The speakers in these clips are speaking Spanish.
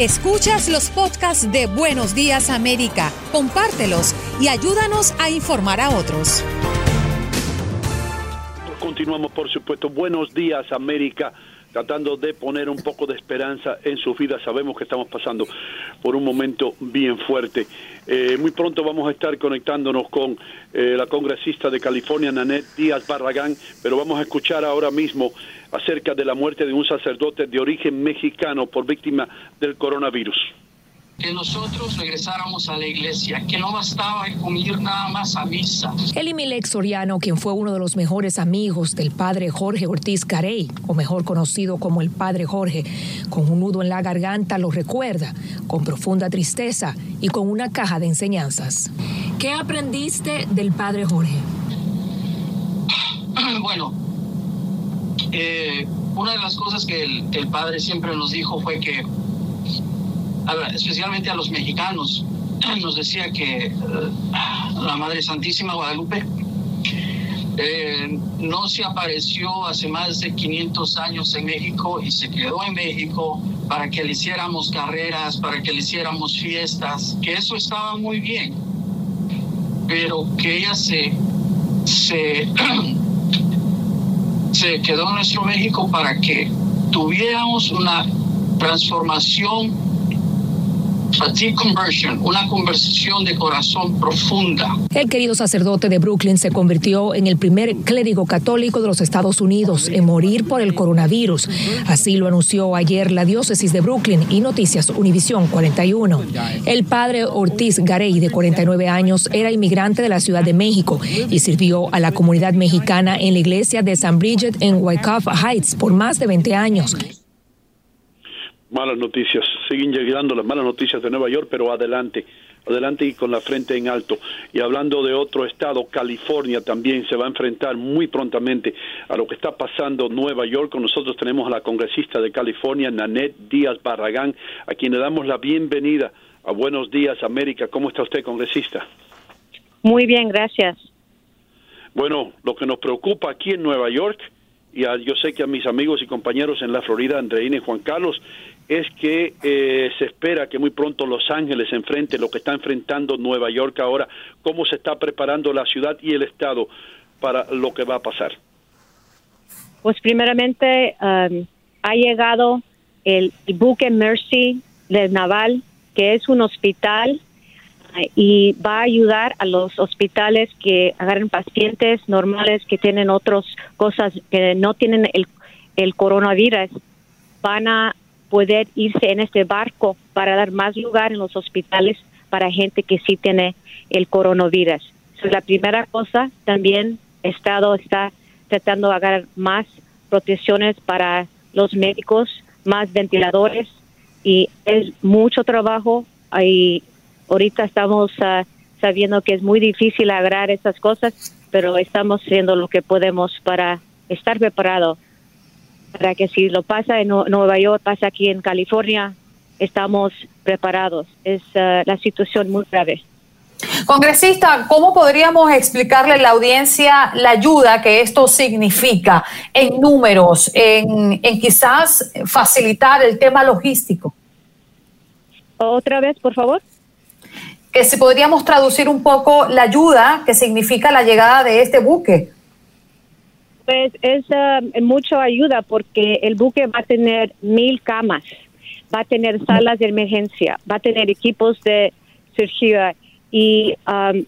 Escuchas los podcasts de Buenos Días América, compártelos y ayúdanos a informar a otros. Continuamos, por supuesto. Buenos días América tratando de poner un poco de esperanza en sus vidas. Sabemos que estamos pasando por un momento bien fuerte. Eh, muy pronto vamos a estar conectándonos con eh, la congresista de California, Nanette Díaz Barragán, pero vamos a escuchar ahora mismo acerca de la muerte de un sacerdote de origen mexicano por víctima del coronavirus que nosotros regresáramos a la iglesia, que no bastaba con ir nada más a misa. Elimilek Soriano, quien fue uno de los mejores amigos del padre Jorge Ortiz Carey, o mejor conocido como el padre Jorge, con un nudo en la garganta, lo recuerda con profunda tristeza y con una caja de enseñanzas. ¿Qué aprendiste del padre Jorge? Bueno, eh, una de las cosas que el padre siempre nos dijo fue que especialmente a los mexicanos, nos decía que eh, la Madre Santísima Guadalupe eh, no se apareció hace más de 500 años en México y se quedó en México para que le hiciéramos carreras, para que le hiciéramos fiestas, que eso estaba muy bien, pero que ella se, se, se quedó en nuestro México para que tuviéramos una transformación conversion, una conversión de corazón profunda. El querido sacerdote de Brooklyn se convirtió en el primer clérigo católico de los Estados Unidos en morir por el coronavirus. Así lo anunció ayer la diócesis de Brooklyn y Noticias Univisión 41. El padre Ortiz Garey, de 49 años, era inmigrante de la Ciudad de México y sirvió a la comunidad mexicana en la iglesia de San Bridget en Wyckoff Heights por más de 20 años malas noticias, siguen llegando las malas noticias de Nueva York, pero adelante, adelante y con la frente en alto. Y hablando de otro estado, California también se va a enfrentar muy prontamente a lo que está pasando en Nueva York. Con nosotros tenemos a la congresista de California, Nanette Díaz Barragán, a quien le damos la bienvenida a Buenos Días América. ¿Cómo está usted, congresista? Muy bien, gracias. Bueno, lo que nos preocupa aquí en Nueva York y yo sé que a mis amigos y compañeros en la Florida, Andreina y Juan Carlos, es que eh, se espera que muy pronto Los Ángeles enfrente lo que está enfrentando Nueva York ahora, cómo se está preparando la ciudad y el Estado para lo que va a pasar. Pues primeramente um, ha llegado el buque Mercy del Naval, que es un hospital y va a ayudar a los hospitales que agarren pacientes normales que tienen otras cosas que no tienen el, el coronavirus. Van a poder irse en este barco para dar más lugar en los hospitales para gente que sí tiene el coronavirus. es la primera cosa, también el Estado está tratando de agarrar más protecciones para los médicos, más ventiladores y es mucho trabajo y ahorita estamos ah, sabiendo que es muy difícil agarrar esas cosas, pero estamos haciendo lo que podemos para estar preparados para que si lo pasa en Nueva York, pasa aquí en California, estamos preparados. Es uh, la situación muy grave. Congresista, ¿cómo podríamos explicarle a la audiencia la ayuda que esto significa en números, en, en quizás facilitar el tema logístico? Otra vez, por favor. Que si podríamos traducir un poco la ayuda que significa la llegada de este buque. Pues es uh, mucha ayuda porque el buque va a tener mil camas, va a tener salas de emergencia, va a tener equipos de cirugía y um,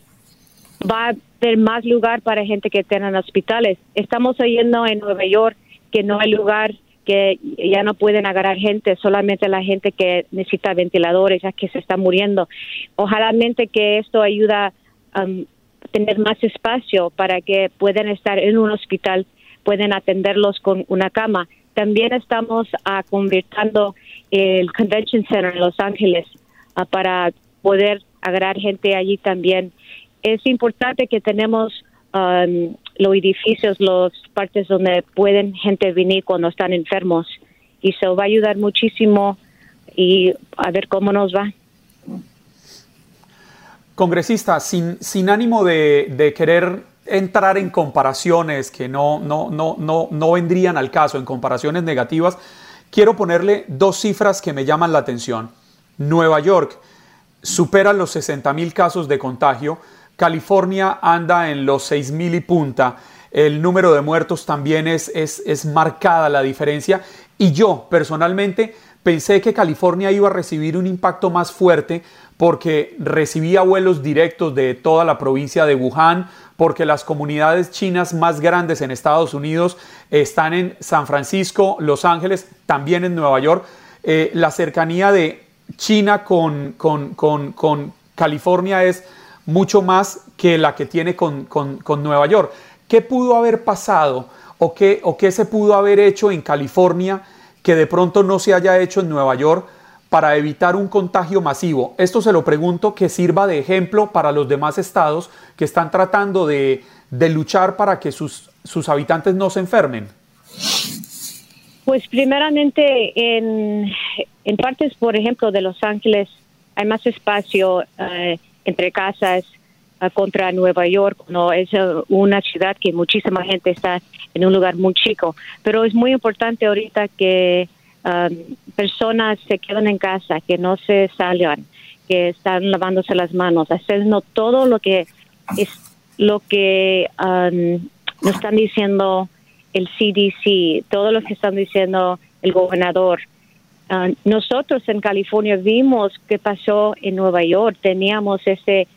va a tener más lugar para gente que tenga hospitales. Estamos oyendo en Nueva York que no hay lugar que ya no pueden agarrar gente, solamente la gente que necesita ventiladores, ya que se está muriendo. Ojalá que esto ayuda um, tener más espacio para que puedan estar en un hospital, pueden atenderlos con una cama. También estamos uh, convirtiendo el Convention Center en Los Ángeles ah, para poder agarrar gente allí también. Es importante que tenemos um, los edificios, las partes donde pueden gente venir cuando están enfermos y eso va a ayudar muchísimo y a ver cómo nos va. Congresista, sin, ánimo de, querer entrar en comparaciones que no, no, no, no, no vendrían al caso, en comparaciones negativas, quiero ponerle dos cifras que me llaman la atención. Nueva York supera los 60 mil casos de contagio, California anda en los 6 mil y punta, el número de muertos también es, es, es marcada la diferencia y yo personalmente pensé que California iba a recibir un impacto más fuerte porque recibía vuelos directos de toda la provincia de Wuhan, porque las comunidades chinas más grandes en Estados Unidos están en San Francisco, Los Ángeles, también en Nueva York. Eh, la cercanía de China con, con, California es mucho más que la que tiene con, Nueva York. ¿Qué pudo haber pasado o qué, o qué se pudo haber hecho en California que de pronto no se haya hecho en Nueva York para evitar un contagio masivo? Esto se lo pregunto que sirva de ejemplo para los demás estados que están tratando de, luchar para que sus, sus habitantes no se enfermen. Pues primeramente en, en partes, por ejemplo, de Los Ángeles hay más espacio eh, entre casas eh, contra Nueva York, no es eh, una ciudad que muchísima gente está en un lugar muy chico, pero es muy importante ahorita que personas se queden en casa, que no se salgan, que están lavándose las manos, haciendo todo lo que es lo que nos están diciendo el CDC, todo lo que están diciendo el gobernador. Ah, nosotros en California vimos qué pasó en Nueva York, teníamos ese,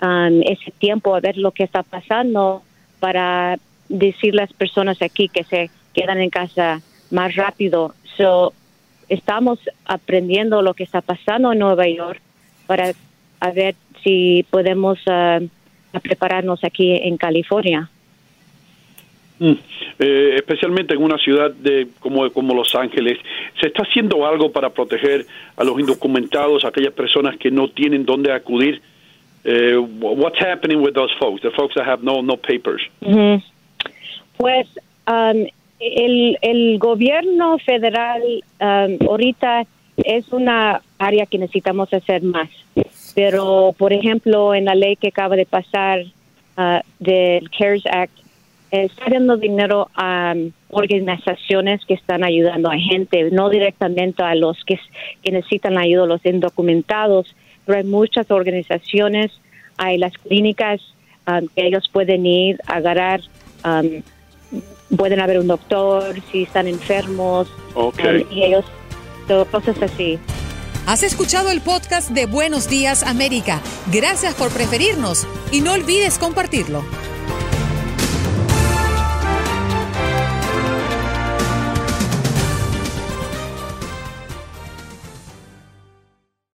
ese tiempo a ver lo que está pasando para decir las personas aquí que se quedan en casa más rápido. So, estamos aprendiendo lo que está pasando en Nueva York para ver si podemos ah, prepararnos aquí en California. Mm. Eh, especialmente en una ciudad de, como, como Los Ángeles, ¿se está haciendo algo para proteger a los indocumentados, aquellas personas que no tienen dónde acudir? Eh, what's happening with those folks, the folks that have no, no papers? Pues um, el, el gobierno federal um, ahorita es una área que necesitamos hacer más. Pero, por ejemplo, en la ley que acaba de pasar uh, del CARES Act, está dando dinero a um, organizaciones que están ayudando a gente, no directamente a los que, necesitan ayuda, los indocumentados, pero hay muchas organizaciones, hay las clínicas um, que ellos pueden ir a agarrar, um, pueden haber un doctor si están enfermos, y ellos, cosas así. Has escuchado el podcast de Buenos Días América. Gracias por preferirnos y no olvides compartirlo.